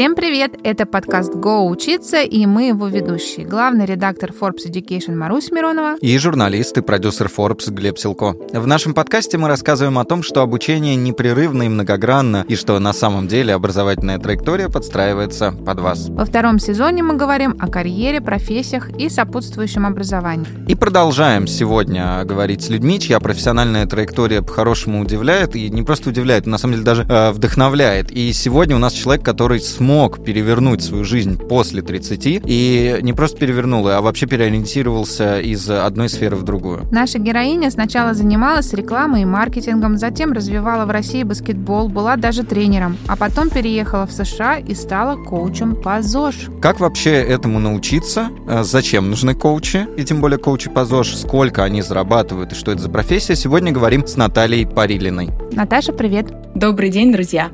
Всем привет! Это подкаст «Го учиться» и мы его ведущие. Главный редактор Forbes Education Марусь Миронова и журналист и продюсер Forbes Глеб Силко. В нашем подкасте мы рассказываем о том, что обучение непрерывно и многогранно, и что на самом деле образовательная траектория подстраивается под вас. Во втором сезоне мы говорим о карьере, профессиях и сопутствующем образовании. И продолжаем сегодня говорить с людьми, чья профессиональная траектория по-хорошему удивляет, и не просто удивляет, на самом деле даже э, вдохновляет. И сегодня у нас человек, который смог перевернуть свою жизнь после 30 и не просто перевернул, а вообще переориентировался из одной сферы в другую. Наша героиня сначала занималась рекламой и маркетингом, затем развивала в России баскетбол, была даже тренером, а потом переехала в США и стала коучем по ЗОЖ. Как вообще этому научиться? А зачем нужны коучи? И тем более коучи по ЗОЖ, сколько они зарабатывают и что это за профессия? Сегодня говорим с Натальей Парилиной. Наташа, привет. Добрый день, друзья.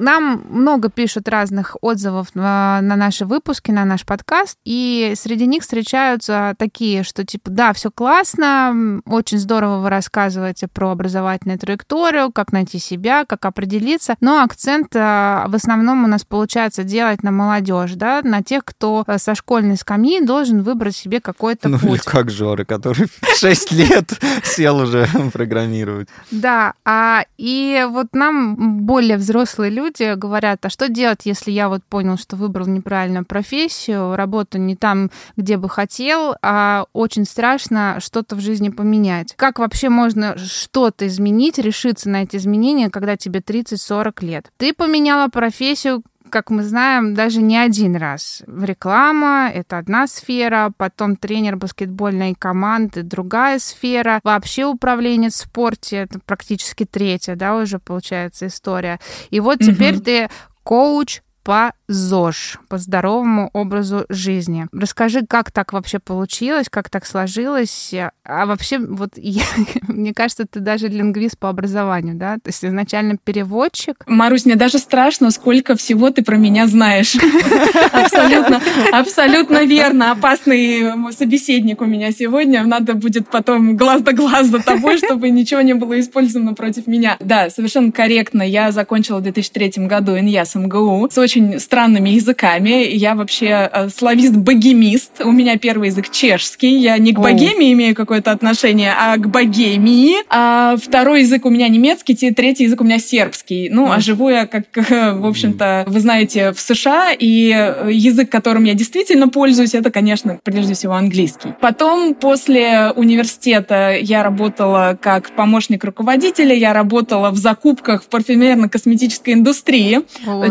Нам много пишут разных отзывов на, на наши выпуски, на наш подкаст, и среди них встречаются такие, что типа, да, все классно, очень здорово вы рассказываете про образовательную траекторию, как найти себя, как определиться, но акцент а, в основном у нас получается делать на молодежь, да, на тех, кто э, со школьной скамьи должен выбрать себе какой-то ну, путь. как Жоры, который в 6 лет сел уже программировать. Да, а и вот нам более взрослые люди люди говорят, а что делать, если я вот понял, что выбрал неправильную профессию, работу не там, где бы хотел, а очень страшно что-то в жизни поменять. Как вообще можно что-то изменить, решиться на эти изменения, когда тебе 30-40 лет? Ты поменяла профессию, как мы знаем, даже не один раз. Реклама — это одна сфера, потом тренер баскетбольной команды — другая сфера, вообще управление в спорте — это практически третья, да, уже получается история. И вот теперь угу. ты коуч по ЗОЖ, по здоровому образу жизни. Расскажи, как так вообще получилось, как так сложилось, а вообще вот я, мне кажется, ты даже лингвист по образованию, да? То есть изначально переводчик. Марусь, мне даже страшно, сколько всего ты про меня знаешь. Абсолютно, абсолютно верно. Опасный собеседник у меня сегодня. Надо будет потом глаз да глаз за тобой, чтобы ничего не было использовано против меня. Да, совершенно корректно. Я закончила в 2003 году ИНЯС МГУ с очень странными языками. Я вообще э, славист-богемист. У меня первый язык чешский. Я не к богемии имею какое-то отношение, а к богемии. А второй язык у меня немецкий, третий язык у меня сербский. Ну, а живу я, как, в общем-то, вы знаете, в США, и язык, которым я действительно пользуюсь, это, конечно, прежде всего английский. Потом, после университета, я работала как помощник руководителя, я работала в закупках в парфюмерно-косметической индустрии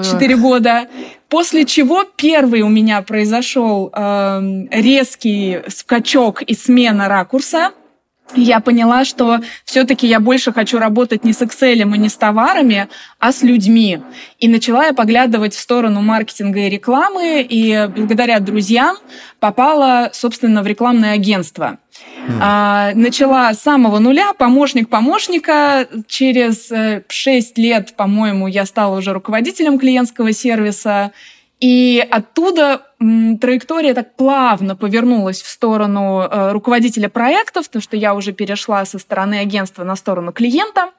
четыре года. После чего первый у меня произошел э, резкий скачок и смена ракурса. Я поняла, что все-таки я больше хочу работать не с Excel и не с товарами, а с людьми. И начала я поглядывать в сторону маркетинга и рекламы, и благодаря друзьям попала, собственно, в рекламное агентство. Mm. Начала с самого нуля, помощник помощника. Через э, шесть лет, по-моему, я стала уже руководителем клиентского сервиса. И оттуда траектория так плавно повернулась в сторону э, руководителя проектов, потому что я уже перешла со стороны агентства на сторону клиента.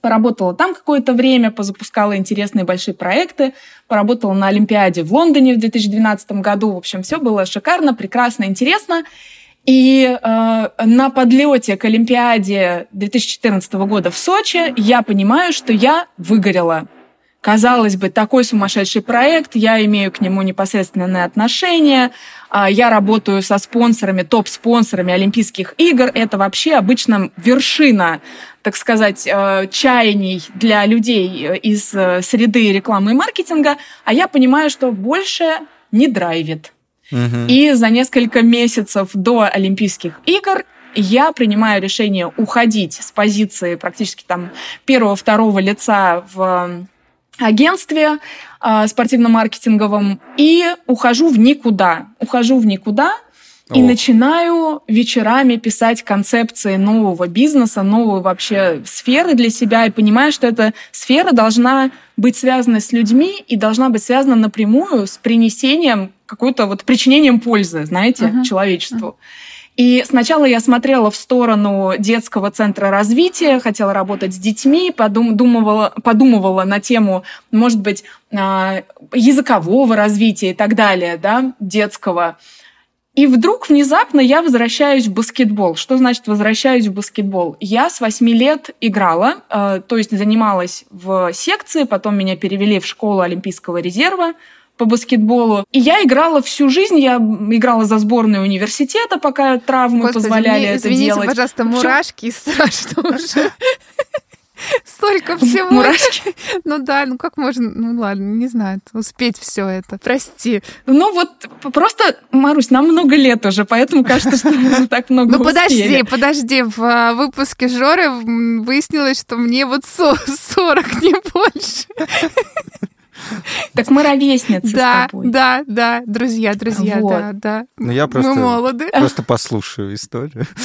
Поработала там какое-то время, позапускала интересные большие проекты, поработала на Олимпиаде в Лондоне в 2012 году. В общем, все было шикарно, прекрасно, интересно. И э, на подлете к Олимпиаде 2014 года в Сочи я понимаю, что я выгорела. Казалось бы, такой сумасшедший проект, я имею к нему непосредственное отношение, а, я работаю со спонсорами, топ-спонсорами Олимпийских игр. Это вообще обычно вершина, так сказать, э, чаяний для людей э, из э, среды рекламы и маркетинга. А я понимаю, что больше не драйвит. И за несколько месяцев до Олимпийских игр я принимаю решение уходить с позиции практически там первого-второго лица в агентстве э, спортивно-маркетинговом и ухожу в никуда. Ухожу в никуда и О. начинаю вечерами писать концепции нового бизнеса, новой вообще сферы для себя и понимаю, что эта сфера должна быть связана с людьми и должна быть связана напрямую с принесением какой-то вот причинением пользы, знаете, uh-huh. человечеству. Uh-huh. И сначала я смотрела в сторону детского центра развития, хотела работать с детьми, подумывала, подумывала на тему, может быть, а, языкового развития и так далее, да, детского. И вдруг внезапно я возвращаюсь в баскетбол. Что значит возвращаюсь в баскетбол? Я с 8 лет играла, э, то есть занималась в секции, потом меня перевели в школу Олимпийского резерва, по баскетболу. И я играла всю жизнь, я играла за сборную университета, пока травмы Господи, позволяли мне, это извините, делать. пожалуйста, мурашки страшно уже. Столько всего. Мурашки. Ну да, ну как можно, ну ладно, не знаю, успеть все это. Прости. Ну вот просто, Марусь, нам много лет уже, поэтому кажется, что мы так много Ну подожди, подожди, в а, выпуске Жоры выяснилось, что мне вот 40, не больше. Так мы ровесницы да, с тобой. Да, да, друзья, друзья, вот. да, да. Ну я просто, мы молоды. просто послушаю историю.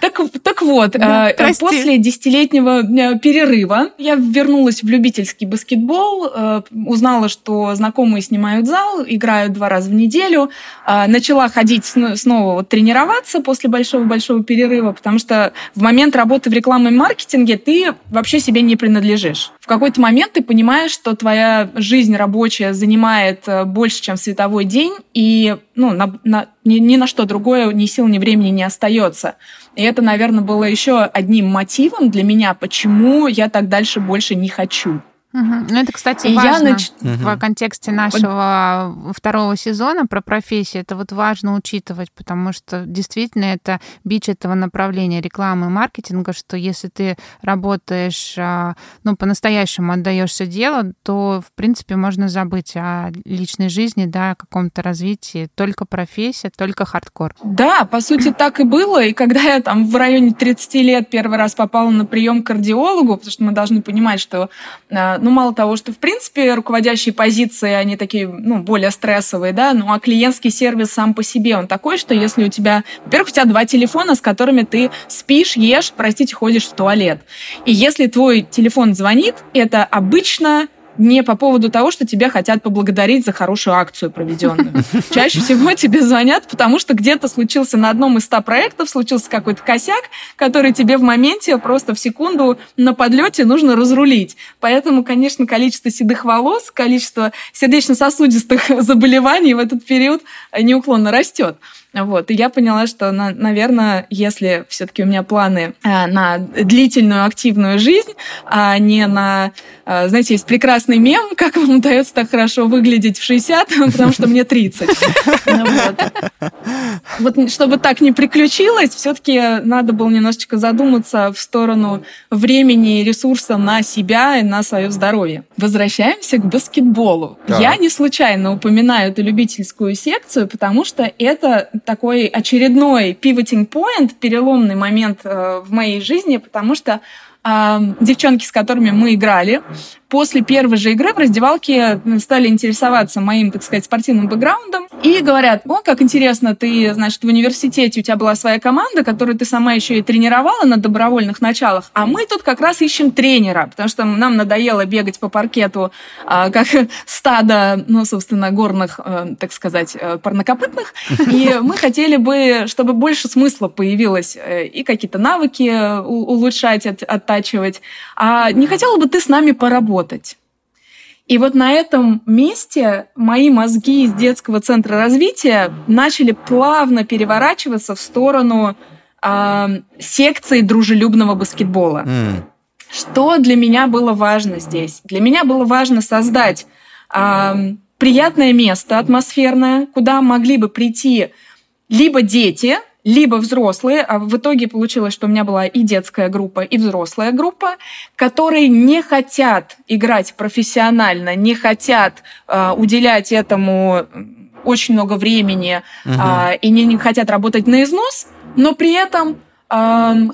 Так, так вот, да, э, после десятилетнего э, перерыва я вернулась в любительский баскетбол, э, узнала, что знакомые снимают зал, играют два раза в неделю, начала ходить снова вот, тренироваться после большого-большого перерыва, потому что в момент работы в рекламном маркетинге ты вообще себе не принадлежишь. Какой-то момент ты понимаешь, что твоя жизнь рабочая занимает больше, чем световой день, и ну, на, на, ни, ни на что другое ни сил, ни времени не остается. И это, наверное, было еще одним мотивом для меня, почему я так дальше больше не хочу. Угу. Ну, это, кстати, и важно я нач... в контексте нашего второго сезона про профессию. Это вот важно учитывать, потому что действительно это бич этого направления рекламы и маркетинга, что если ты работаешь, а, ну, по-настоящему отдаешься делу, то, в принципе, можно забыть о личной жизни, да, о каком-то развитии. Только профессия, только хардкор. Да, по сути, так и было. И когда я там в районе 30 лет первый раз попала на прием к кардиологу, потому что мы должны понимать, что а, ну, мало того, что, в принципе, руководящие позиции, они такие, ну, более стрессовые, да, ну, а клиентский сервис сам по себе, он такой, что если у тебя, во-первых, у тебя два телефона, с которыми ты спишь, ешь, простите, ходишь в туалет. И если твой телефон звонит, это обычно не по поводу того, что тебя хотят поблагодарить за хорошую акцию проведенную. Чаще всего тебе звонят, потому что где-то случился на одном из ста проектов, случился какой-то косяк, который тебе в моменте просто в секунду на подлете нужно разрулить. Поэтому, конечно, количество седых волос, количество сердечно-сосудистых заболеваний в этот период неуклонно растет. Вот. И я поняла, что, на, наверное, если все-таки у меня планы а, на длительную активную жизнь, а не на, а, знаете, есть прекрасный мем, как вам удается так хорошо выглядеть в 60, потому что мне 30. Вот чтобы так не приключилось, все-таки надо было немножечко задуматься в сторону времени и ресурса на себя и на свое здоровье. Возвращаемся к баскетболу. Я не случайно упоминаю эту любительскую секцию, потому что это такой очередной pivoting point, переломный момент э, в моей жизни, потому что э, девчонки, с которыми мы играли, после первой же игры в раздевалке стали интересоваться моим, так сказать, спортивным бэкграундом и говорят, о, как интересно, ты, значит, в университете у тебя была своя команда, которую ты сама еще и тренировала на добровольных началах, а мы тут как раз ищем тренера, потому что нам надоело бегать по паркету а, как стадо, ну, собственно, горных, а, так сказать, э, парнокопытных, и мы хотели бы, чтобы больше смысла появилось э, и какие-то навыки улучшать, от, оттачивать. А не хотела бы ты с нами поработать? Работать. И вот на этом месте мои мозги из детского центра развития начали плавно переворачиваться в сторону э, секции дружелюбного баскетбола. Mm. Что для меня было важно здесь? Для меня было важно создать э, приятное место атмосферное, куда могли бы прийти либо дети, либо взрослые, а в итоге получилось, что у меня была и детская группа, и взрослая группа, которые не хотят играть профессионально, не хотят э, уделять этому очень много времени угу. э, и не, не хотят работать на износ, но при этом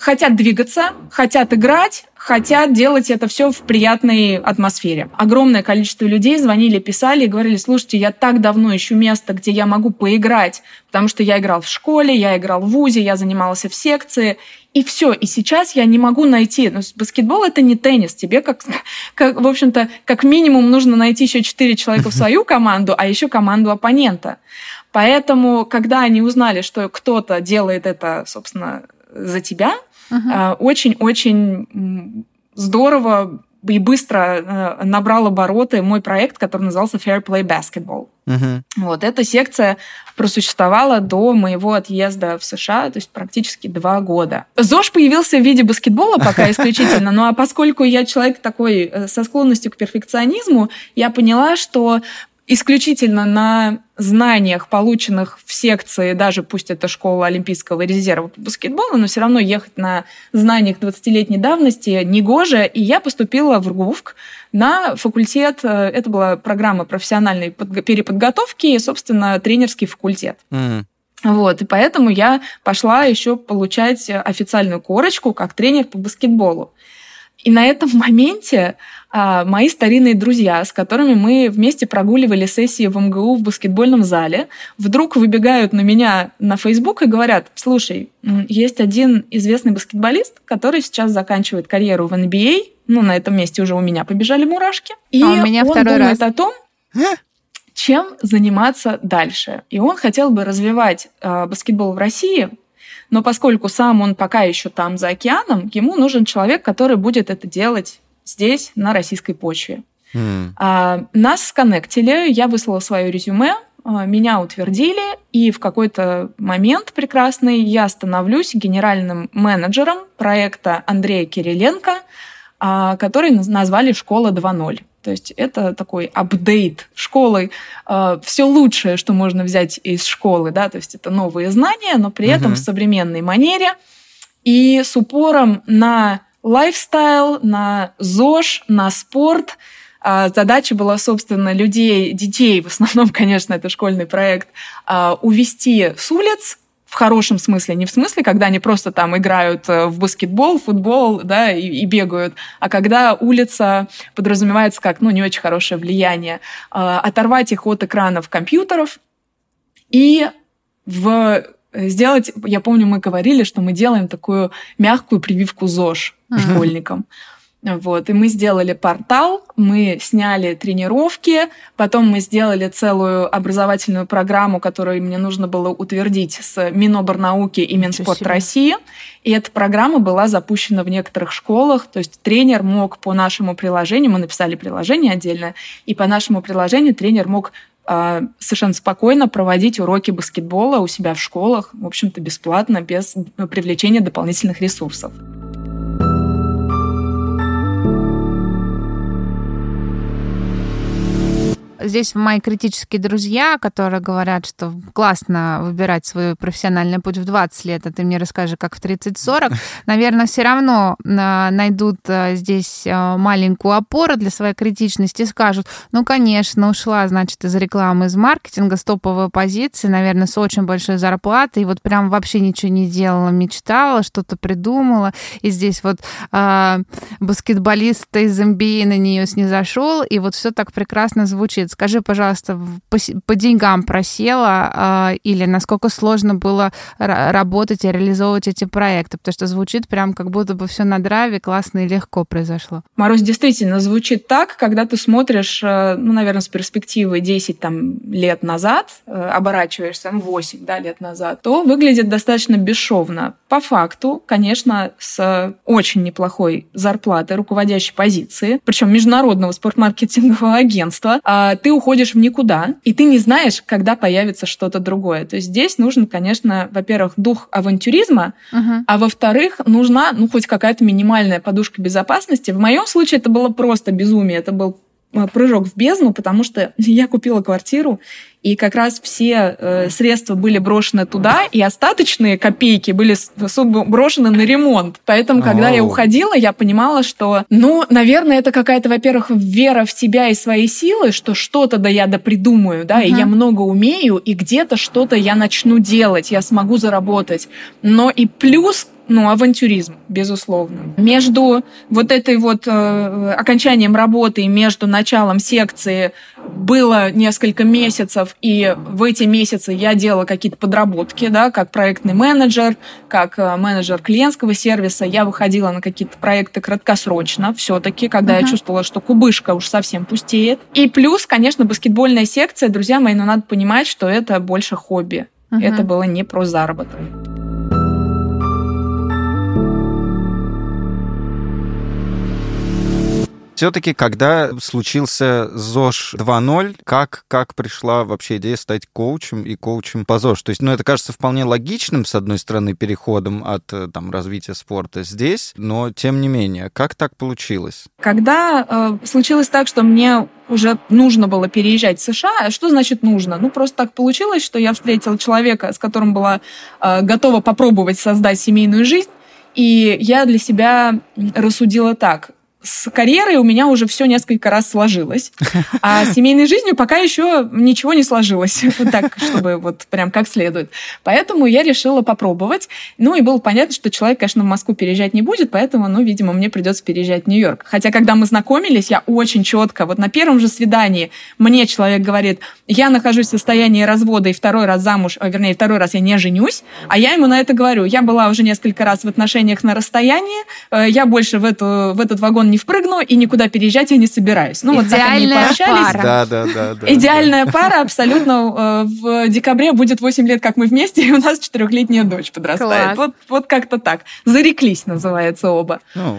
хотят двигаться, хотят играть, хотят делать это все в приятной атмосфере. Огромное количество людей звонили, писали и говорили, слушайте, я так давно ищу место, где я могу поиграть, потому что я играл в школе, я играл в ВУЗе, я занимался в секции, и все. И сейчас я не могу найти. Ну, баскетбол это не теннис. Тебе как, как в общем-то, как минимум нужно найти еще четыре человека в свою команду, а еще команду оппонента. Поэтому, когда они узнали, что кто-то делает это, собственно, за тебя, uh-huh. очень-очень здорово и быстро э, набрал обороты мой проект, который назывался Fair Play Basketball. Uh-huh. Вот эта секция просуществовала до моего отъезда в США, то есть практически два года. ЗОЖ появился в виде баскетбола пока исключительно, ну а поскольку я человек такой э, со склонностью к перфекционизму, я поняла, что исключительно на знаниях, полученных в секции, даже пусть это школа Олимпийского резерва по баскетболу, но все равно ехать на знаниях 20-летней давности негоже. И я поступила в РГУФК на факультет, э, это была программа профессиональной переподготовки и, собственно, тренерский факультет. Mm. Вот, и поэтому я пошла еще получать официальную корочку как тренер по баскетболу. И на этом моменте а, мои старинные друзья, с которыми мы вместе прогуливали сессии в МГУ в баскетбольном зале, вдруг выбегают на меня на Facebook и говорят, слушай, есть один известный баскетболист, который сейчас заканчивает карьеру в NBA, ну, на этом месте уже у меня побежали мурашки. И а у меня он второй думает раз. о том, чем заниматься дальше. И он хотел бы развивать э, баскетбол в России, но поскольку сам он пока еще там за океаном, ему нужен человек, который будет это делать здесь, на российской почве. Mm. А, нас сконнектили, я выслала свое резюме, а, меня утвердили, и в какой-то момент прекрасный я становлюсь генеральным менеджером проекта Андрея Кириленко, а, который назвали «Школа 2.0». То есть это такой апдейт школы, а, все лучшее, что можно взять из школы, да, то есть это новые знания, но при этом uh-huh. в современной манере и с упором на лайфстайл, на ЗОЖ, на спорт. А, задача была, собственно, людей, детей, в основном, конечно, это школьный проект, а, увести с улиц, в хорошем смысле, не в смысле, когда они просто там играют э, в баскетбол, футбол, да, и, и бегают, а когда улица подразумевается как, ну, не очень хорошее влияние, а, оторвать их от экранов компьютеров и в сделать, я помню, мы говорили, что мы делаем такую мягкую прививку ЗОЖ школьникам. Вот, и мы сделали портал, мы сняли тренировки, потом мы сделали целую образовательную программу, которую мне нужно было утвердить с Миноборнауки и Минспорт России. И эта программа была запущена в некоторых школах, то есть тренер мог по нашему приложению, мы написали приложение отдельно, и по нашему приложению тренер мог а, совершенно спокойно проводить уроки баскетбола у себя в школах, в общем-то, бесплатно, без привлечения дополнительных ресурсов. Здесь мои критические друзья, которые говорят, что классно выбирать свой профессиональный путь в 20 лет, а ты мне расскажи, как в 30-40, наверное, все равно а, найдут а, здесь а, маленькую опору для своей критичности и скажут, ну, конечно, ушла, значит, из рекламы, из маркетинга с топовой позиции, наверное, с очень большой зарплатой, и вот прям вообще ничего не делала, мечтала, что-то придумала, и здесь вот э, баскетболист из MBA на нее снизошел, и вот все так прекрасно звучит. Скажи, пожалуйста, по, по деньгам просела или насколько сложно было работать и реализовывать эти проекты? Потому что звучит прям как будто бы все на драйве, классно и легко произошло. Марусь, действительно, звучит так, когда ты смотришь, э, ну, наверное, с перспективы 10 там, лет назад, э, оборачиваешься, ну, 8 да, лет назад, то выглядит достаточно бесшовно. По факту, конечно, с очень неплохой зарплатой руководящей позиции, причем международного спортмаркетингового агентства, а ты уходишь в никуда, и ты не знаешь, когда появится что-то другое. То есть здесь нужен, конечно, во-первых, дух авантюризма, uh-huh. а во-вторых, нужна, ну, хоть какая-то минимальная подушка безопасности. В моем случае это было просто безумие. Это был прыжок в бездну, потому что я купила квартиру, и как раз все э, средства были брошены туда, и остаточные копейки были брошены на ремонт. Поэтому, когда Оу. я уходила, я понимала, что, ну, наверное, это какая-то, во-первых, вера в себя и свои силы, что что-то да я да придумаю, да, и я много умею, и где-то что-то я начну делать, я смогу заработать. Но и плюс ну, авантюризм, безусловно. Между вот этой вот э, окончанием работы, между началом секции было несколько месяцев, и в эти месяцы я делала какие-то подработки, да, как проектный менеджер, как э, менеджер клиентского сервиса. Я выходила на какие-то проекты краткосрочно все-таки, когда uh-huh. я чувствовала, что кубышка уж совсем пустеет. И плюс, конечно, баскетбольная секция, друзья мои, но надо понимать, что это больше хобби. Uh-huh. Это было не про заработок. Все-таки, когда случился ЗОЖ 2.0, как, как пришла вообще идея стать коучем и коучем по ЗОЖ? То есть, ну, это кажется вполне логичным, с одной стороны, переходом от э, там, развития спорта здесь, но тем не менее, как так получилось? Когда э, случилось так, что мне уже нужно было переезжать в США. А что значит нужно? Ну, просто так получилось, что я встретила человека, с которым была э, готова попробовать создать семейную жизнь. И я для себя рассудила так с карьерой у меня уже все несколько раз сложилось, а с семейной жизнью пока еще ничего не сложилось, вот так, чтобы вот прям как следует. Поэтому я решила попробовать. Ну и было понятно, что человек, конечно, в Москву переезжать не будет, поэтому, ну, видимо, мне придется переезжать в Нью-Йорк. Хотя, когда мы знакомились, я очень четко, вот на первом же свидании мне человек говорит, я нахожусь в состоянии развода и второй раз замуж, а, вернее, второй раз я не женюсь, а я ему на это говорю, я была уже несколько раз в отношениях на расстоянии, э, я больше в, эту, в этот вагон не впрыгну и никуда переезжать я не собираюсь. Ну, вот так они пообщались. Пара. Да, да, да, да. Идеальная да. пара абсолютно. Э, в декабре будет 8 лет, как мы вместе, и у нас четырехлетняя дочь подрастает. Вот, вот как-то так. Зареклись, называется оба. Ну.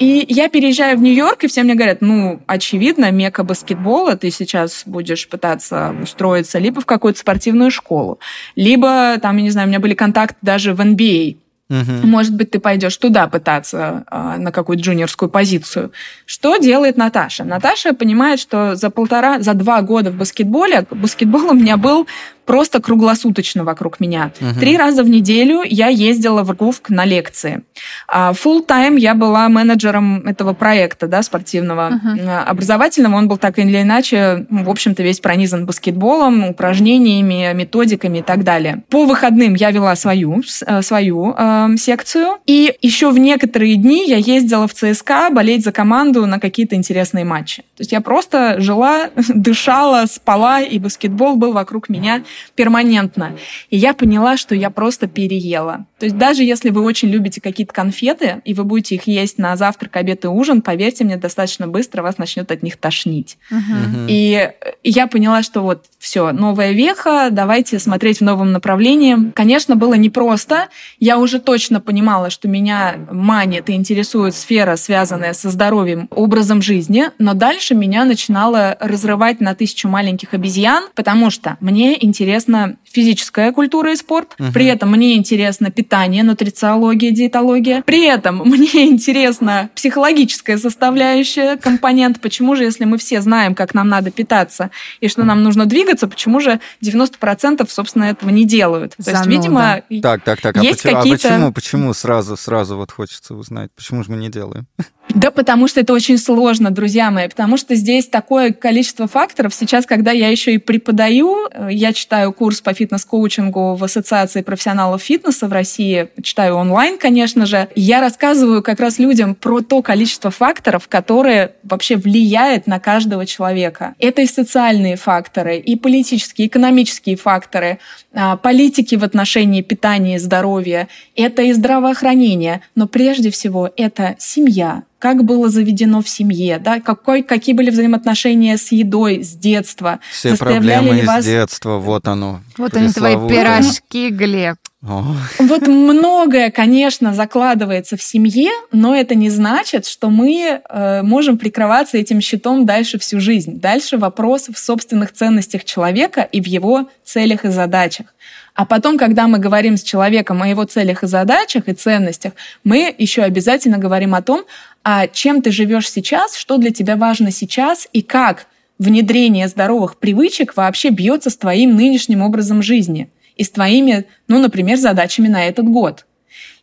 И я переезжаю в Нью-Йорк, и все мне говорят, ну, очевидно, мека баскетбола, ты сейчас будешь пытаться устроиться либо в какую-то спортивную школу, либо, там, я не знаю, у меня были контакты даже в NBA, Угу. Может быть, ты пойдешь туда пытаться а, на какую-то джуниорскую позицию. Что делает Наташа? Наташа понимает, что за полтора, за два года в баскетболе баскетбол у меня был просто круглосуточно вокруг меня. Угу. Три раза в неделю я ездила в РГУФК на лекции. А full time я была менеджером этого проекта да, спортивного, угу. образовательного. Он был так или иначе, в общем-то, весь пронизан баскетболом, упражнениями, методиками и так далее. По выходным я вела свою, э, свою э, секцию. И еще в некоторые дни я ездила в ЦСКА болеть за команду на какие-то интересные матчи. То есть я просто жила, дышала, спала, и баскетбол был вокруг меня перманентно. И я поняла, что я просто переела. То есть даже если вы очень любите какие-то конфеты, и вы будете их есть на завтрак, обед и ужин, поверьте мне, достаточно быстро вас начнет от них тошнить. Uh-huh. И я поняла, что вот все, новая веха, давайте смотреть в новом направлении. Конечно, было непросто. Я уже точно понимала, что меня манит и интересует сфера, связанная со здоровьем, образом жизни, но дальше меня начинало разрывать на тысячу маленьких обезьян, потому что мне интересна физическая культура и спорт, uh-huh. при этом мне интересно питание, нутрициология, диетология, при этом мне интересна психологическая составляющая, компонент, почему же, если мы все знаем, как нам надо питаться и что нам нужно двигаться, почему же 90% собственно этого не делают? То есть, видимо, так, так, так. А есть а почему, какие-то... а почему, почему сразу, сразу вот хочется узнать, почему же мы не делаем? Да потому что это очень сложно, друзья мои, потому что здесь такое количество факторов. Сейчас, когда я еще и преподаю, э, я читаю курс по фитнес-коучингу в Ассоциации профессионалов фитнеса в России, читаю онлайн, конечно же. Я рассказываю как раз людям про то количество факторов, которые вообще влияют на каждого человека. Это и социальные факторы, и политические, и экономические факторы, а, политики в отношении питания и здоровья, это и здравоохранение, но прежде всего это семья, как было заведено в семье, да, какой, какие были взаимоотношения с едой с детства. Все проблемы вас... из детства, вот оно. Вот они твои пирожки, Глеб. О. Вот многое, конечно, закладывается в семье, но это не значит, что мы э, можем прикрываться этим щитом дальше всю жизнь. Дальше вопрос в собственных ценностях человека и в его целях и задачах. А потом, когда мы говорим с человеком о его целях и задачах и ценностях, мы еще обязательно говорим о том, а чем ты живешь сейчас, что для тебя важно сейчас и как внедрение здоровых привычек вообще бьется с твоим нынешним образом жизни и с твоими, ну, например, задачами на этот год.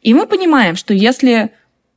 И мы понимаем, что если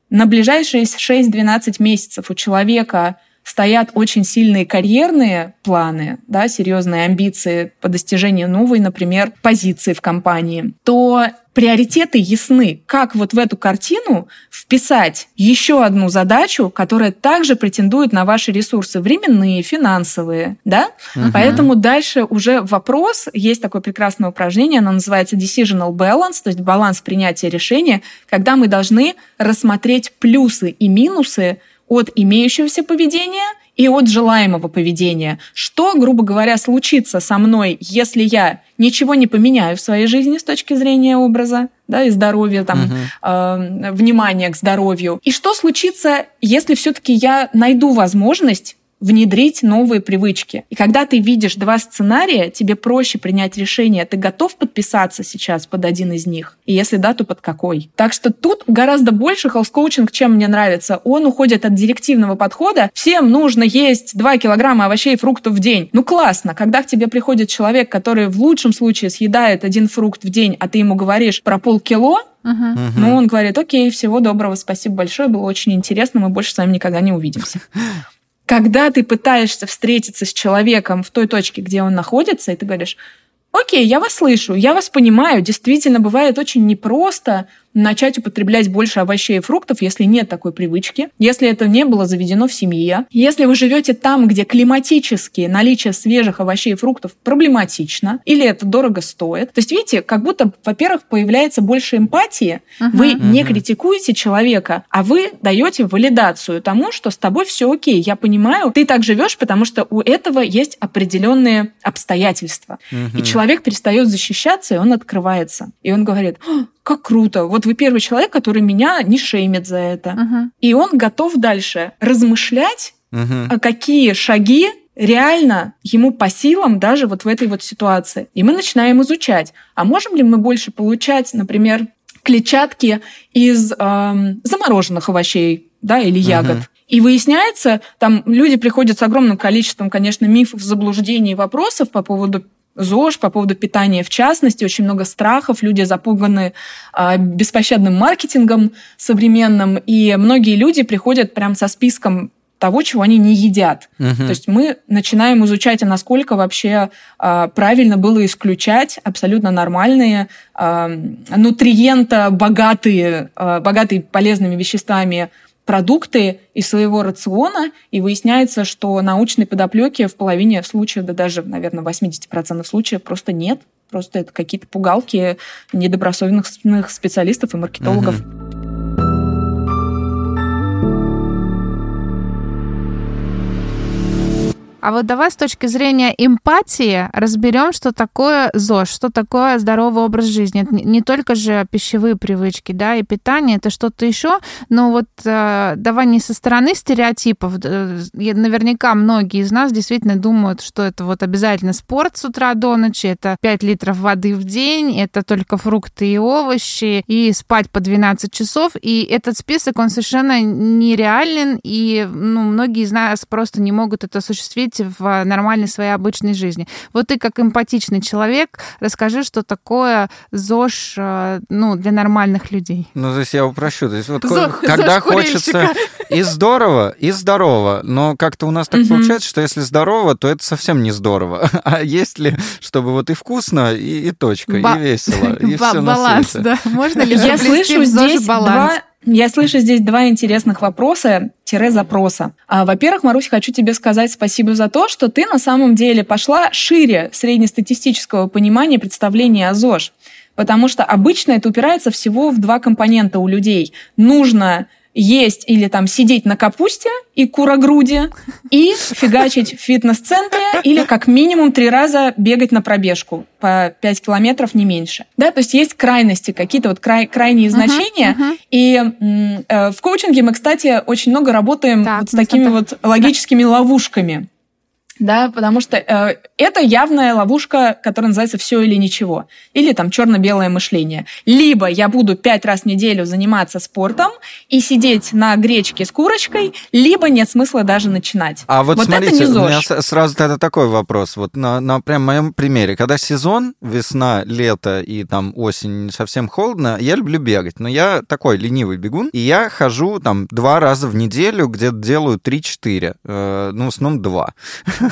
на ближайшие 6-12 месяцев у человека стоят очень сильные карьерные планы, да, серьезные амбиции по достижению новой, например, позиции в компании, то приоритеты ясны, как вот в эту картину вписать еще одну задачу, которая также претендует на ваши ресурсы временные, финансовые, да? Угу. Поэтому дальше уже вопрос, есть такое прекрасное упражнение, оно называется decisional balance, то есть баланс принятия решения, когда мы должны рассмотреть плюсы и минусы от имеющегося поведения и от желаемого поведения. Что, грубо говоря, случится со мной, если я ничего не поменяю в своей жизни с точки зрения образа, да, и здоровья, там, угу. э, внимания к здоровью. И что случится, если все-таки я найду возможность внедрить новые привычки. И когда ты видишь два сценария, тебе проще принять решение, ты готов подписаться сейчас под один из них? И если да, то под какой? Так что тут гораздо больше хелс-коучинг, чем мне нравится. Он уходит от директивного подхода. Всем нужно есть 2 килограмма овощей и фруктов в день. Ну классно, когда к тебе приходит человек, который в лучшем случае съедает один фрукт в день, а ты ему говоришь про полкило, Uh-huh. Ну, он говорит, окей, всего доброго, спасибо большое, было очень интересно, мы больше с вами никогда не увидимся. когда ты пытаешься встретиться с человеком в той точке, где он находится, и ты говоришь, окей, я вас слышу, я вас понимаю, действительно бывает очень непросто начать употреблять больше овощей и фруктов, если нет такой привычки, если это не было заведено в семье, если вы живете там, где климатически наличие свежих овощей и фруктов проблематично, или это дорого стоит. То есть, видите, как будто, во-первых, появляется больше эмпатии, uh-huh. вы uh-huh. не критикуете человека, а вы даете валидацию тому, что с тобой все окей, я понимаю, ты так живешь, потому что у этого есть определенные обстоятельства. Uh-huh. И человек перестает защищаться, и он открывается. И он говорит, как круто, вот вы первый человек, который меня не шеймит за это. Uh-huh. И он готов дальше размышлять, uh-huh. какие шаги реально ему по силам даже вот в этой вот ситуации. И мы начинаем изучать, а можем ли мы больше получать, например, клетчатки из э, замороженных овощей да, или ягод. Uh-huh. И выясняется, там люди приходят с огромным количеством, конечно, мифов, заблуждений, вопросов по поводу ЗОЖ, по поводу питания в частности, очень много страхов, люди запуганы э, беспощадным маркетингом современным, и многие люди приходят прям со списком того, чего они не едят. Угу. То есть мы начинаем изучать, а насколько вообще э, правильно было исключать абсолютно нормальные э, нутриента богатые, э, богатые полезными веществами продукты из своего рациона, и выясняется, что научной подоплеки в половине случаев, да даже, наверное, в 80% случаев просто нет. Просто это какие-то пугалки недобросовестных специалистов и маркетологов. Угу. А вот давай с точки зрения эмпатии разберем, что такое ЗОЖ, что такое здоровый образ жизни. Это не только же пищевые привычки, да, и питание, это что-то еще. Но вот э, давай не со стороны стереотипов. Наверняка многие из нас действительно думают, что это вот обязательно спорт с утра до ночи, это 5 литров воды в день, это только фрукты и овощи, и спать по 12 часов. И этот список, он совершенно нереален, и ну, многие из нас просто не могут это осуществить жить в нормальной своей обычной жизни. Вот ты как эмпатичный человек, расскажи, что такое ЗОЖ э, ну, для нормальных людей. Ну, то есть я упрощу. То есть вот ЗОЖ, когда ЗОЖ хочется и здорово, и здорово, но как-то у нас так получается, что если здорово, то это совсем не здорово. А есть ли, чтобы вот и вкусно, и, и точка, и весело, и все Баланс, да. Можно ли я слышу здесь баланс? Два я слышу здесь два интересных вопроса-запроса. А, во-первых, Марусь, хочу тебе сказать спасибо за то, что ты на самом деле пошла шире среднестатистического понимания представления о ЗОЖ. Потому что обычно это упирается всего в два компонента у людей. Нужно есть или там сидеть на капусте и курогруде, и фигачить в фитнес-центре, или как минимум три раза бегать на пробежку по 5 километров, не меньше. Да, то есть есть крайности, какие-то вот край, крайние значения. Uh-huh, uh-huh. И э, в коучинге мы, кстати, очень много работаем так, вот с такими так, вот логическими да. ловушками. Да, потому что э, это явная ловушка, которая называется все или ничего, или там черно-белое мышление. Либо я буду пять раз в неделю заниматься спортом и сидеть на гречке с курочкой, либо нет смысла даже начинать. А вот, вот смотрите, это не у меня ЗОЖ. сразу тогда такой вопрос, вот на, на прям моем примере, когда сезон, весна, лето и там осень совсем холодно, я люблю бегать, но я такой ленивый бегун, и я хожу там два раза в неделю, где-то делаю 3-4, э, ну, в основном два.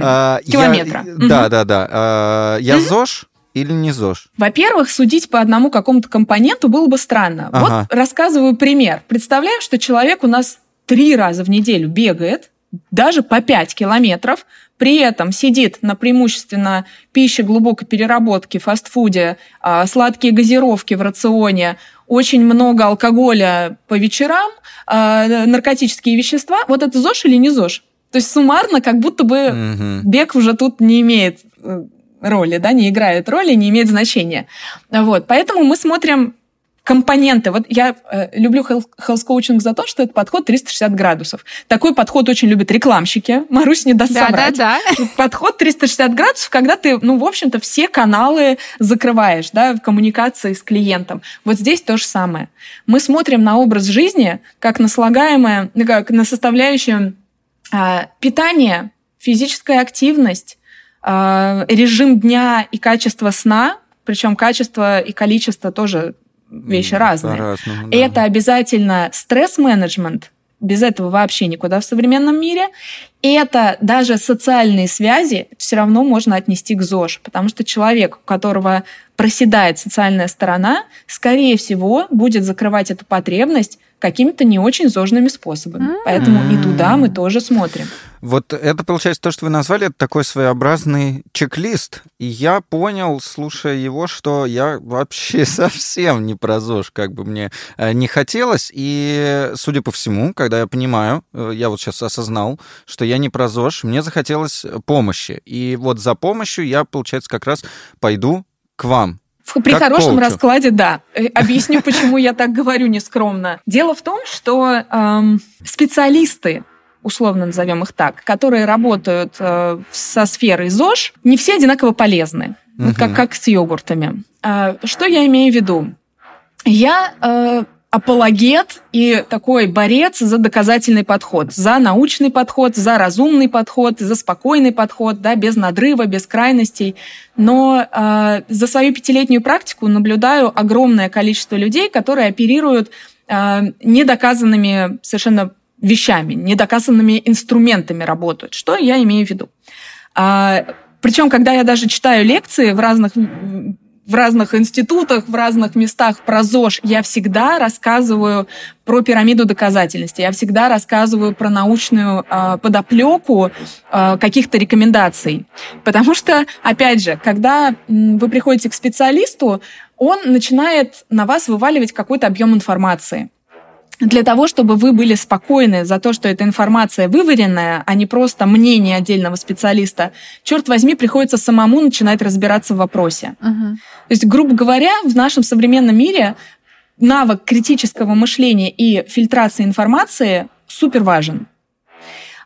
А, Километра. Да, да, да. А, Я ЗОЖ или не ЗОЖ? Во-первых, судить по одному какому-то компоненту было бы странно. Ага. Вот рассказываю пример. Представляем, что человек у нас три раза в неделю бегает, даже по 5 километров, при этом сидит на преимущественно пище глубокой переработки, фастфуде, а, сладкие газировки в рационе, очень много алкоголя по вечерам, наркотические вещества. Вот это ЗОЖ или не ЗОЖ? То есть суммарно как будто бы Мгм. бег уже тут не имеет э, роли, да, не играет роли, не имеет значения. Вот, поэтому мы смотрим компоненты. Вот я э, люблю health коучинг за то, что это подход 360 градусов. Такой подход очень любят рекламщики. Марусь не даст Да, да, соврать. да. Подход 360 градусов, когда ты, ну, в общем-то, все каналы закрываешь, да, в коммуникации с клиентом. Вот здесь то же самое. Мы смотрим на образ жизни как на слагаемое, как на составляющую питание, физическая активность, а, режим дня и качество сна, причем качество и количество тоже вещи разные. По-разному, да. Это обязательно стресс-менеджмент. Без этого вообще никуда в современном мире. И это даже социальные связи все равно можно отнести к ЗОЖ, потому что человек, у которого проседает социальная сторона, скорее всего, будет закрывать эту потребность какими-то не очень зожными способами. Поэтому и туда мы тоже смотрим. Вот это, получается, то, что вы назвали, это такой своеобразный чек-лист. И я понял, слушая его, что я вообще совсем не про ЗОЖ, как бы мне э, не хотелось. И, судя по всему, когда я понимаю, э, я вот сейчас осознал, что я не про ЗОЖ, мне захотелось помощи. И вот за помощью я, получается, как раз пойду к вам. В- При Как хорошем коучу. раскладе, да. Э, Объясню, почему я так говорю нескромно. Дело в том, что эм, специалисты, условно назовем их так, которые работают э, со сферой ЗОЖ, не все одинаково полезны. Вот как, как с йогуртами. А, Что я имею в виду? Я э, апологет и такой борец за доказательный подход, за научный подход, за разумный подход, за спокойный подход, да, без надрыва, без крайностей. Но э, за свою пятилетнюю практику наблюдаю огромное количество людей, которые оперируют э, недоказанными совершенно вещами, недоказанными инструментами работают. Что я имею в виду? А, причем, когда я даже читаю лекции в разных в разных институтах, в разных местах про ЗОЖ, я всегда рассказываю про пирамиду доказательности, я всегда рассказываю про научную э, подоплеку э, каких-то рекомендаций. Потому что, опять же, когда вы приходите к специалисту, он начинает на вас вываливать какой-то объем информации для того, чтобы вы были спокойны за то, что эта информация вываренная, а не просто мнение отдельного специалиста, черт возьми, приходится самому начинать разбираться в вопросе. Мгм. То есть, грубо говоря, в нашем современном мире навык критического мышления и фильтрации информации супер важен.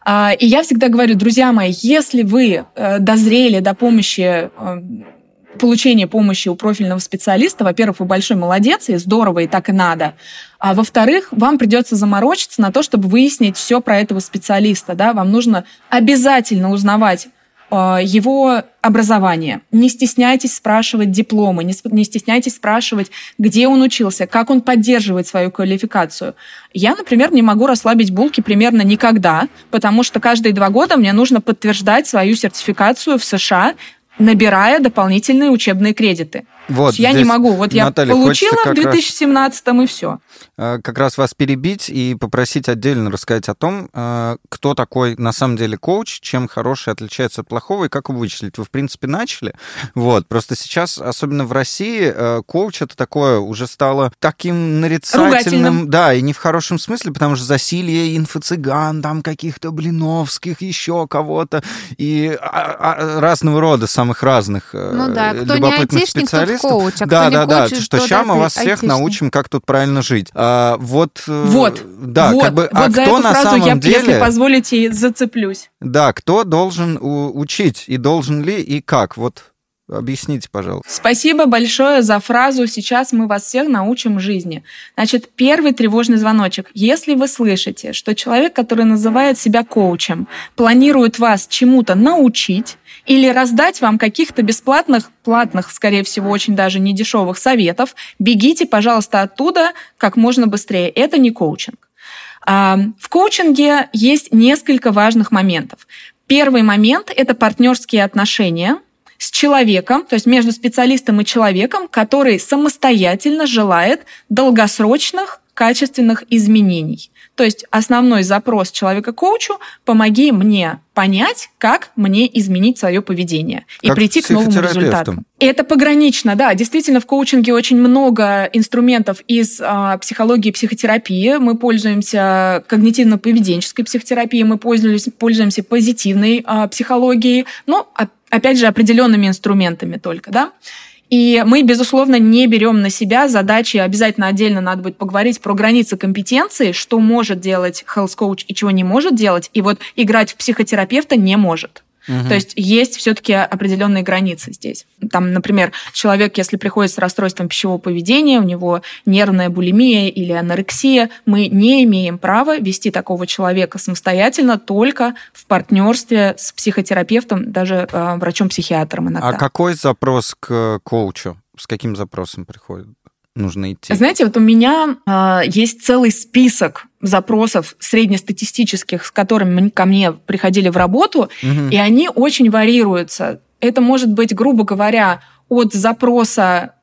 А, И я всегда говорю, друзья мои, если вы э, дозрели до помощи получения помощи у профильного специалиста, во-первых, вы большой молодец, и здорово, и так и надо. А во-вторых, вам придется заморочиться на то, чтобы выяснить все про этого специалиста. Да? Вам нужно обязательно узнавать э, его образование. Не стесняйтесь спрашивать дипломы, не, не стесняйтесь спрашивать, где он учился, как он поддерживает свою квалификацию. Я, например, не могу расслабить булки примерно никогда, потому что каждые два года мне нужно подтверждать свою сертификацию в США, набирая дополнительные учебные кредиты. Вот, я не могу. Вот я Наталья, получила хочется в как раз- 2017 и все. э, как раз вас перебить и попросить отдельно рассказать о том, э, кто такой на самом деле коуч, чем хороший отличается от плохого и как его вычислить. Вы, в принципе, начали. Вот. Просто сейчас, особенно в России, э, коуч это такое уже стало таким нарицательным. Ругательным. Да, и не в хорошем смысле, потому что засилье инфо-цыган, там каких-то блиновских, еще кого-то, и а- а- разного рода, самых разных э, Ну да, кто не любопытных айтишник, тот специалистов. Коуч, а да, кто да, не да, коуч, что сейчас мы вас айтишник. всех научим, как тут правильно жить. А, вот, э, Вот, да, вот, как бы, вот а за кто эту на фразу самом я, деле, если позволите, зацеплюсь. да, кто должен учить и должен ли и как? Вот объясните, пожалуйста. Спасибо большое за фразу «Сейчас мы вас всех научим жизни». Значит, первый тревожный звоночек. Если вы слышите, что человек, который называет себя коучем, планирует вас чему-то научить или раздать вам каких-то бесплатных, платных, скорее всего, очень даже недешевых советов, бегите, пожалуйста, оттуда как можно быстрее. Это не коучинг. А, В коучинге есть несколько важных моментов. Первый момент – это партнерские отношения с человеком, то есть между специалистом и человеком, который самостоятельно желает долгосрочных качественных изменений. То есть основной запрос человека коучу – помоги мне понять, как мне изменить свое поведение и Как прийти к новому психотерапевтам. результату. Это погранично, да. Действительно, в коучинге очень много инструментов из а, психологии и психотерапии. Мы пользуемся когнитивно-поведенческой психотерапией, мы пользуемся, пользуемся позитивной а, психологией, но, а- опять же, определенными инструментами только, да. И мы, безусловно, не берем на себя задачи, обязательно отдельно надо будет поговорить про границы компетенции, что может делать health coach и чего не может делать. И вот играть в психотерапевта не может. То есть есть все-таки определенные границы здесь. Там, например, человек, если приходит с расстройством пищевого поведения, у него нервная булимия или анорексия, мы не имеем права вести такого человека самостоятельно только в партнерстве с психотерапевтом, даже э, врачом-психиатром иногда. А какой запрос к коучу? С каким запросом приходит? Нужно идти. Знаете, вот у меня э, есть целый список запросов среднестатистических, с которыми ко мне приходили в работу, Мгм. и они очень варьируются. Это может быть, грубо говоря, от запроса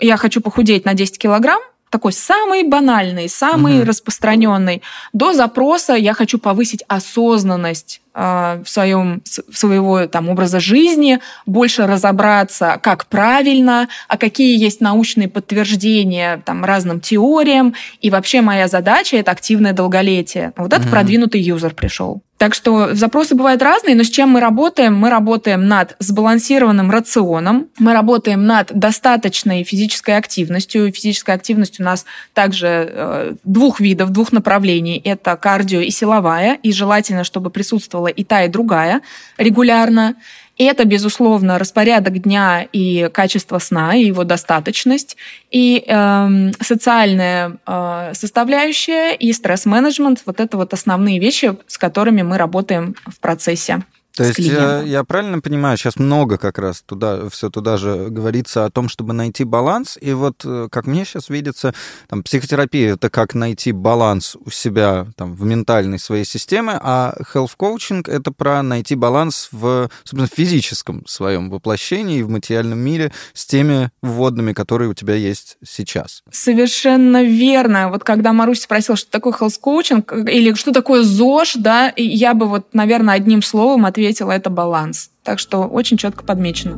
«я хочу похудеть на 10 килограмм», такой самый банальный, самый Мгм. распространенный, до запроса «я хочу повысить осознанность э, в своем своего там образа жизни, больше разобраться, как правильно, а какие есть научные подтверждения там разным теориям, и вообще моя задача это активное долголетие. Вот это Мгм. продвинутый юзер пришел. Так что запросы бывают разные, но с чем мы работаем? Мы работаем над сбалансированным рационом, мы работаем над достаточной физической активностью. Физическая активность у нас также э, двух видов, двух направлений. Это кардио и силовая, и желательно, чтобы присутствовала и та, и другая регулярно. Это, безусловно, распорядок дня и качество сна, и его достаточность, и эм, социальная э, составляющая, и стресс-менеджмент. Вот это вот основные вещи, с которыми мы работаем в процессе. То есть клиентом. э, я правильно понимаю, сейчас много как раз туда, все туда же говорится о том, чтобы найти баланс. И вот э, как мне сейчас видится, там, психотерапия это как найти баланс у себя там, в ментальной своей системе, а health coaching это про найти баланс в, собственно, физическом своем воплощении и в материальном мире с теми вводными, которые у тебя есть сейчас. Совершенно верно. Вот когда Маруся спросила, что такое health coaching или что такое ЗОЖ, да, я бы вот, наверное, одним словом ответила, это баланс. Так что очень четко подмечено.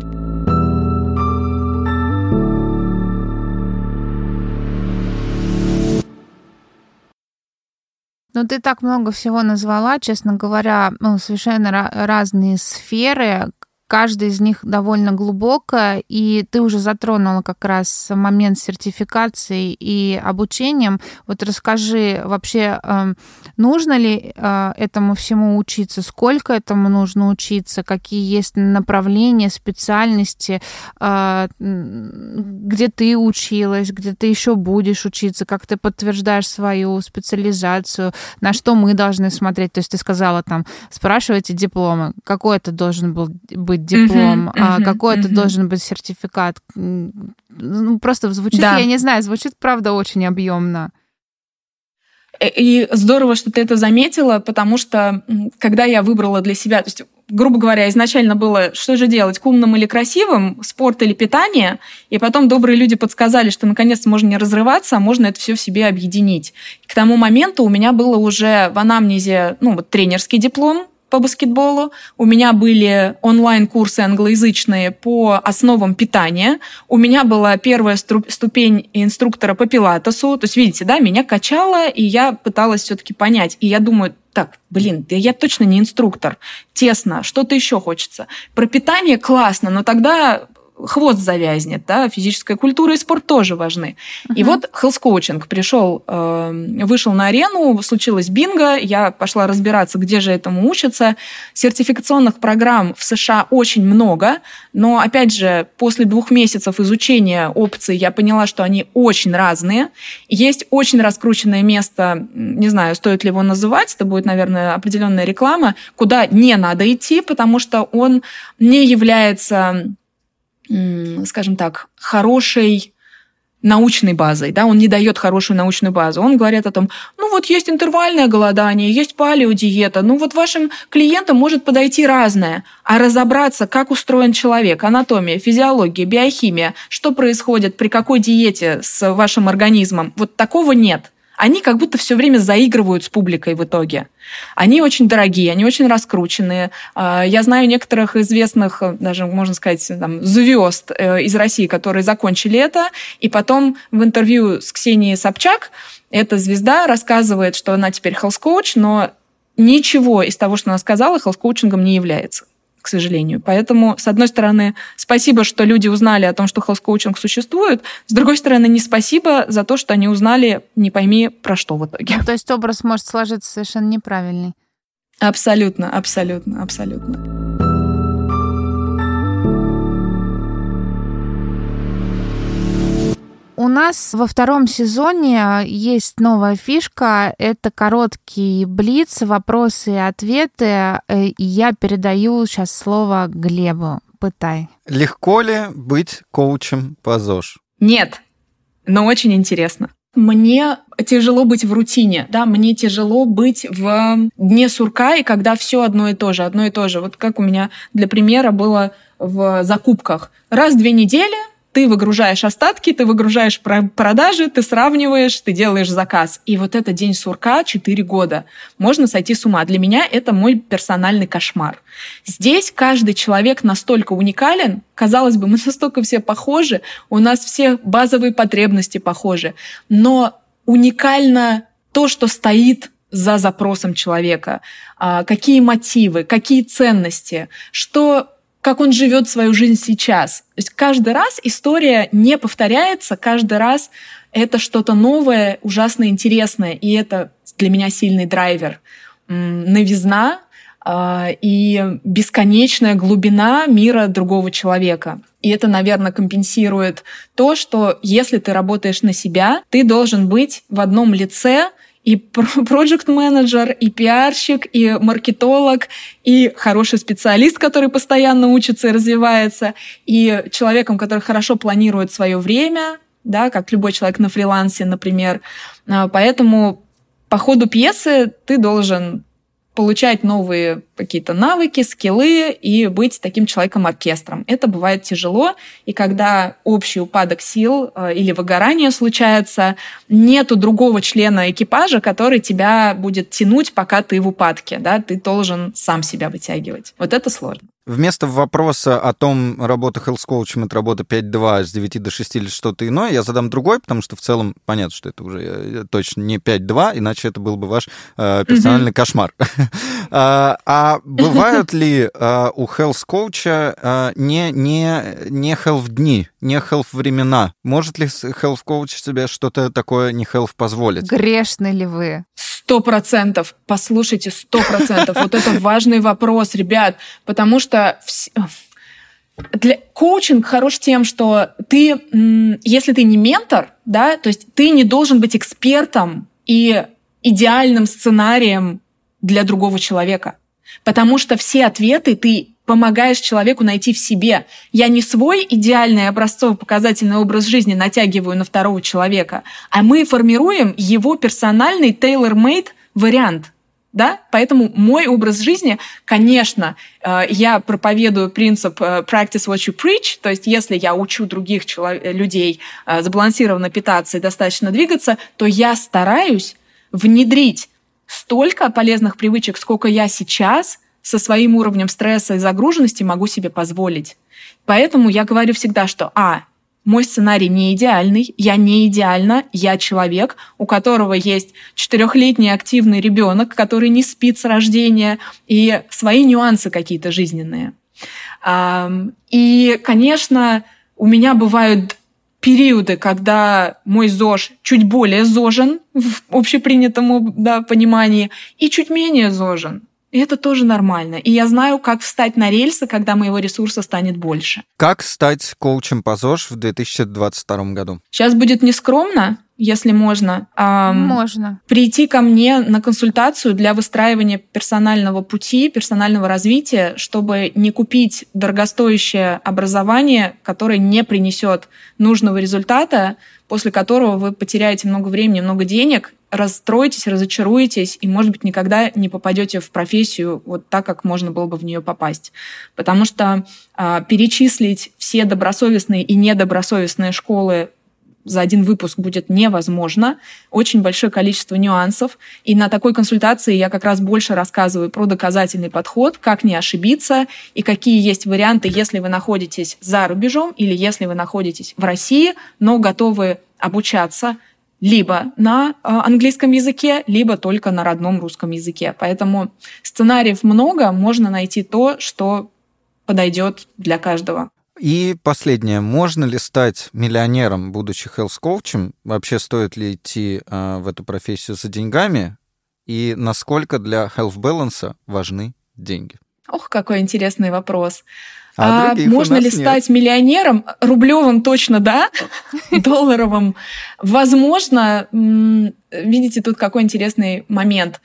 Ну, ты так много всего назвала, честно говоря, ну, совершенно ra- разные сферы. Каждая из них довольно глубокая, и ты уже затронула как раз момент сертификации и обучением. Вот расскажи, вообще, эм, нужно ли э, этому всему учиться, сколько этому нужно учиться, какие есть направления, специальности, э, где ты училась, где ты еще будешь учиться, как ты подтверждаешь свою специализацию, на что мы должны смотреть. То есть ты сказала там, спрашивайте дипломы, какой это должен был быть диплом, Мгм, а мгм, какой это мгм. должен быть сертификат. Ну, просто звучит, Да. я не знаю, звучит, правда, очень объемно. Э, И здорово, что ты это заметила, потому что когда я выбрала для себя, то есть, грубо говоря, изначально было, что же делать, к умным или красивым, спорт или питание, и потом добрые люди подсказали, что наконец можно не разрываться, а можно это все в себе объединить. К тому моменту у меня было уже в анамнезе ну, вот, тренерский диплом, по баскетболу. У меня были онлайн-курсы англоязычные по основам питания. У меня была первая ступень инструктора по пилатесу. То есть, видите, да, меня качало, и я пыталась все-таки понять. И я думаю, так, блин, да я точно не инструктор. Тесно, что-то еще хочется. Про питание классно, но тогда хвост завязнет, да, физическая культура и спорт тоже важны. Uh-huh. И вот health коучинг пришел, э, вышел на арену, случилось бинго, я пошла разбираться, где же этому учатся. Сертификационных программ в США очень много, но, опять же, после двух месяцев изучения опций я поняла, что они очень разные. Есть очень раскрученное место, не знаю, стоит ли его называть, это будет, наверное, определенная реклама, куда не надо идти, потому что он не является скажем так, хорошей научной базой, да, он не дает хорошую научную базу. Он говорит о том, ну вот есть интервальное голодание, есть палеодиета, ну вот вашим клиентам может подойти разное, а разобраться, как устроен человек, анатомия, физиология, биохимия, что происходит при какой диете с вашим организмом, вот такого нет они как будто все время заигрывают с публикой в итоге. Они очень дорогие, они очень раскрученные. А, я знаю некоторых известных, даже, можно сказать, там, звезд э, из России, которые закончили это, и потом в интервью с Ксенией Собчак эта звезда рассказывает, что она теперь health-коуч, но ничего из того, что она сказала, health-коучингом не является к сожалению. Поэтому, с одной стороны, спасибо, что люди узнали о том, что health-коучинг существует. С другой стороны, не спасибо за то, что они узнали, не пойми, про что в итоге. То есть образ может сложиться совершенно неправильный. Абсолютно, абсолютно, абсолютно. У нас во втором сезоне есть новая фишка. Это короткий блиц, вопросы и ответы. Э, и я передаю сейчас слово Глебу. Пытай. Легко ли быть коучем по ЗОЖ? Нет, но очень интересно. Мне тяжело быть в рутине, да, мне тяжело быть в дне сурка, и когда все одно и то же, одно и то же. Вот как у меня для примера было в закупках. Раз в две недели ты выгружаешь остатки, ты выгружаешь продажи, ты сравниваешь, ты делаешь заказ. И вот это день сурка 4 года. Можно сойти с ума. Для меня это мой персональный кошмар. Здесь каждый человек настолько уникален, казалось бы, мы настолько все похожи, у нас все базовые потребности похожи, но уникально то, что стоит за запросом человека, а, какие мотивы, какие ценности, что как он живет свою жизнь сейчас. То есть каждый раз история не повторяется, каждый раз это что-то новое, ужасно интересное, и это для меня сильный драйвер. Новизна э, и бесконечная глубина мира другого человека. И это, наверное, компенсирует то, что если ты работаешь на себя, ты должен быть в одном лице и проект менеджер и пиарщик, и маркетолог, и хороший специалист, который постоянно учится и развивается, и человеком, который хорошо планирует свое время, да, как любой человек на фрилансе, например. А, поэтому по ходу пьесы ты должен получать новые какие-то навыки, скиллы и быть таким человеком-оркестром. Это бывает тяжело, и когда общий упадок сил э, или выгорание случается, нету другого члена экипажа, который тебя будет тянуть, пока ты в упадке. Да? Ты должен сам себя вытягивать. Вот это сложно. Вместо вопроса о том, работа health coach, это работа 5-2 с 9 до 6 или что-то иное, я задам другой, потому что в целом понятно, что это уже э, точно не 5-2, иначе это был бы ваш э, персональный mm-hmm. кошмар. а, а бывают ли а, у health coach а, не, не, не health дни, не health времена? Может ли health coach себе что-то такое не health позволить? Грешны ли вы? Сто процентов. Послушайте, сто процентов. Вот это важный вопрос, ребят, потому что для коучинг хорош тем, что ты, если ты не ментор, да, то есть ты не должен быть экспертом и идеальным сценарием для другого человека. Потому что все ответы ты помогаешь человеку найти в себе. Я не свой идеальный образцово-показательный образ жизни натягиваю на второго человека, а мы формируем его персональный tailor-made вариант. Да? Поэтому мой образ жизни, конечно, э, я проповедую принцип э, practice what you preach, то есть если я учу других людей э, забалансированно питаться и достаточно двигаться, то я стараюсь внедрить столько полезных привычек, сколько я сейчас – со своим уровнем стресса и загруженности могу себе позволить. Поэтому я говорю всегда, что а, мой сценарий не идеальный, я не идеальна, я человек, у которого есть четырехлетний активный ребенок, который не спит с рождения, и свои нюансы какие-то жизненные. И, конечно, у меня бывают периоды, когда мой ЗОЖ чуть более зожен в общепринятом да, понимании и чуть менее зожен. И это тоже нормально. И я знаю, как встать на рельсы, когда моего ресурса станет больше. Как стать коучем по ЗОЖ в 2022 году? Сейчас будет нескромно, если можно. Можно. Прийти ко мне на консультацию для выстраивания персонального пути, персонального развития, чтобы не купить дорогостоящее образование, которое не принесет нужного результата, после которого вы потеряете много времени, много денег, расстроитесь, разочаруетесь и, может быть, никогда не попадете в профессию вот так, как можно было бы в нее попасть. Потому что э, перечислить все добросовестные и недобросовестные школы за один выпуск будет невозможно. Очень большое количество нюансов. И на такой консультации я как раз больше рассказываю про доказательный подход, как не ошибиться и какие есть варианты, если вы находитесь за рубежом или если вы находитесь в России, но готовы обучаться либо на а, английском языке, либо только на родном русском языке. Поэтому сценариев много, можно найти то, что подойдет для каждого. И последнее. Можно ли стать миллионером, будучи health-коучем? Вообще стоит ли идти э, в эту профессию за деньгами? И насколько для health balance важны деньги? Ох, какой интересный вопрос. А, а можно ли нет. стать миллионером? Рублевым точно да, долларовым. Возможно, видите, тут какой интересный момент.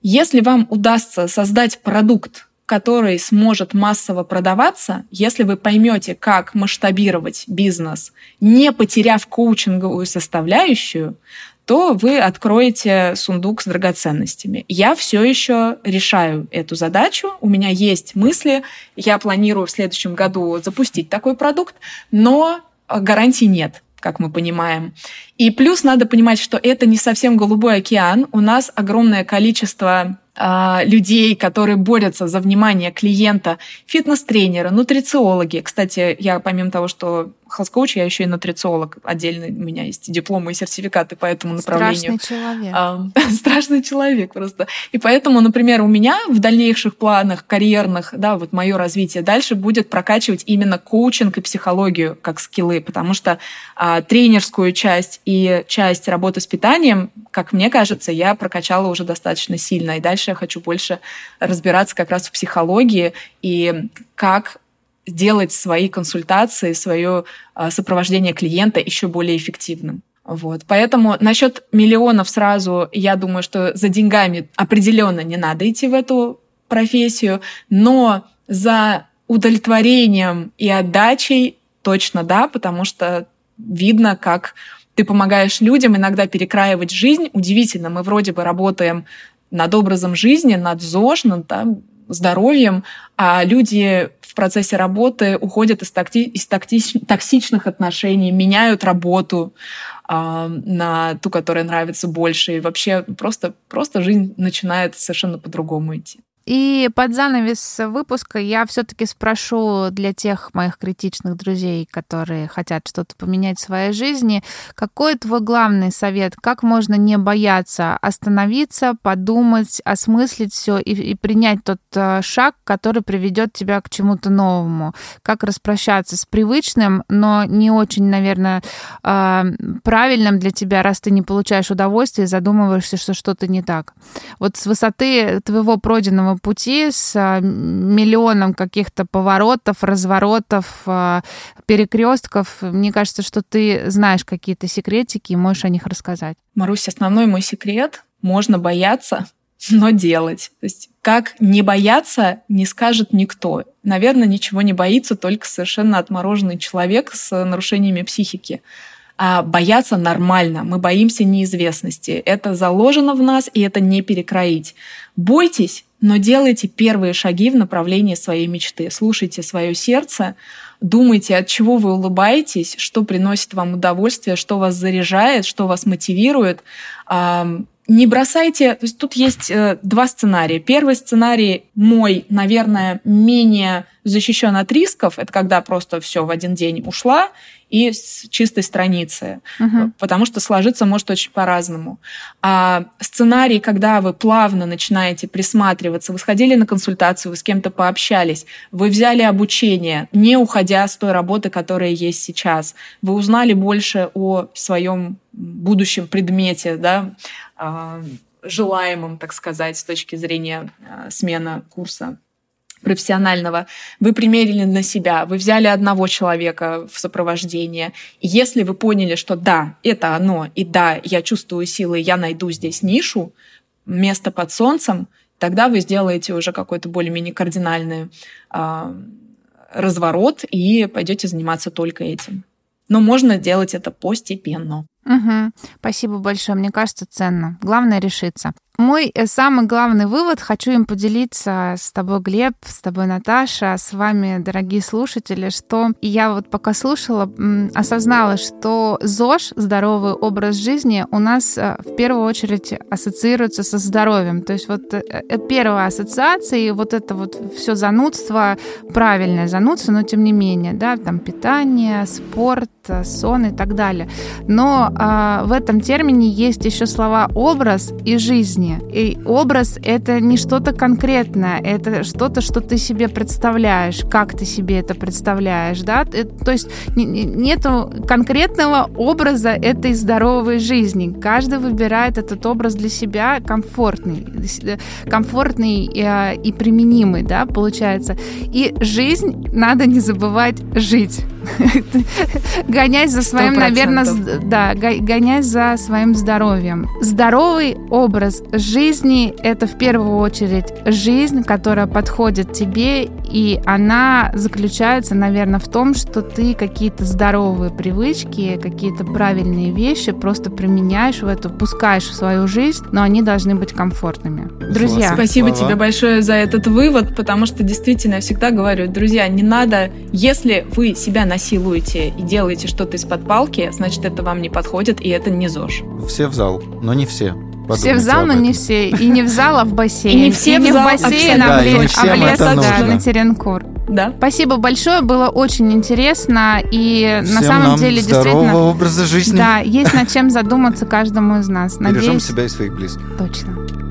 Если вам удастся создать продукт, который сможет массово продаваться, если вы поймете, как масштабировать бизнес, не потеряв коучинговую составляющую, то вы откроете сундук с драгоценностями. Я все еще решаю эту задачу. У меня есть мысли. Я планирую в следующем году запустить такой продукт, но гарантий нет как мы понимаем. И плюс надо понимать, что это не совсем голубой океан. У нас огромное количество людей, которые борются за внимание клиента, фитнес-тренеры, нутрициологи. Кстати, я помимо того, что health я еще и нутрициолог. Отдельно у меня есть дипломы и сертификаты по этому направлению. Страшный человек. Страшный человек просто. И поэтому, например, у меня в дальнейших планах карьерных, да, вот мое развитие дальше будет прокачивать именно коучинг и психологию как скиллы, потому что а, тренерскую часть и часть работы с питанием, как мне кажется, я прокачала уже достаточно сильно. И дальше я хочу больше разбираться как раз в психологии и как сделать свои консультации, свое а, сопровождение клиента еще более эффективным. Вот. Поэтому насчет миллионов сразу, я думаю, что за деньгами определенно не надо идти в эту профессию, но за удовлетворением и отдачей точно да, потому что видно, как ты помогаешь людям иногда перекраивать жизнь. Удивительно, мы вроде бы работаем над образом жизни, над ЗОЖ, над там, здоровьем, а люди в процессе работы уходят из, такти, из тактич, токсичных отношений, меняют работу э, на ту, которая нравится больше. И вообще просто, просто жизнь начинает совершенно по-другому идти. И под занавес выпуска я все-таки спрошу для тех моих критичных друзей, которые хотят что-то поменять в своей жизни, какой твой главный совет? Как можно не бояться остановиться, подумать, осмыслить все и, и принять тот э, шаг, который приведет тебя к чему-то новому? Как распрощаться с привычным, но не очень, наверное, э, правильным для тебя, раз ты не получаешь удовольствия и задумываешься, что что-то не так? Вот с высоты твоего пройденного пути с а, миллионом каких-то поворотов, разворотов, а, перекрестков. Мне кажется, что ты знаешь какие-то секретики и можешь о них рассказать. Марусь, основной мой секрет — можно бояться, но делать. То есть как не бояться, не скажет никто. Наверное, ничего не боится только совершенно отмороженный человек с нарушениями психики. А бояться нормально. Мы боимся неизвестности. Это заложено в нас, и это не перекроить. Бойтесь, но делайте первые шаги в направлении своей мечты. Слушайте свое сердце, думайте, от чего вы улыбаетесь, что приносит вам удовольствие, что вас заряжает, что вас мотивирует. не бросайте... То есть тут есть э, два сценария. Первый сценарий мой, наверное, менее защищен от рисков. Это когда просто все в один день ушла и с чистой страницы, угу. потому что сложиться может очень по-разному. А сценарий, когда вы плавно начинаете присматриваться, вы сходили на консультацию, вы с кем-то пообщались, вы взяли обучение, не уходя с той работы, которая есть сейчас, вы узнали больше о своем будущем предмете, да, а, желаемом, так сказать, с точки зрения а, смены курса профессионального, вы примерили на себя, вы взяли одного человека в сопровождение. И если вы поняли, что да, это оно, и да, я чувствую силы, я найду здесь нишу, место под солнцем, тогда вы сделаете уже какой-то более-менее кардинальный э, разворот и пойдете заниматься только этим. Но можно делать это постепенно. Угу. Спасибо большое. Мне кажется, ценно. Главное решиться. Мой э, самый главный вывод, хочу им поделиться с тобой, Глеб, с тобой, Наташа, с вами, дорогие слушатели, что я вот пока слушала, осознала, что ЗОЖ, здоровый образ жизни, у нас э, в первую очередь ассоциируется со здоровьем. То есть вот э, первая ассоциация, и вот это вот все занудство, правильное занудство, но тем не менее, да, там питание, спорт, сон и так далее. Но а, в этом термине есть еще слова образ и жизни. И образ это не что-то конкретное, это что-то, что ты себе представляешь, как ты себе это представляешь, да? Это, то есть нету конкретного образа этой здоровой жизни. Каждый выбирает этот образ для себя комфортный, комфортный и, а, и применимый, да, получается. И жизнь надо не забывать жить. Гонясь за своим, наверное, да, гонясь за своим здоровьем. Здоровый образ жизни — это в первую очередь жизнь, которая подходит тебе, и она заключается, наверное, в том, что ты какие-то здоровые привычки, какие-то правильные вещи просто применяешь в эту, пускаешь в свою жизнь, но они должны быть комфортными. Друзья. Спасибо Слова. тебе большое за этот вывод, потому что действительно я всегда говорю, друзья, не надо, если вы себя насилуете и делаете что-то из-под палки, значит, это вам не подходит, и это не ЗОЖ. Все в зал, но не все. Подумайте все в зал, но не все. И не в зал, а в бассейн. И не все и в, зал, в бассейн, а в, лес, а в лес, да, на Теренкур. Да. Спасибо большое, было очень интересно. И Всем на самом нам деле действительно... образа жизни. Да, есть над чем задуматься каждому из нас. Надеюсь... Бережем себя и своих близких. Точно.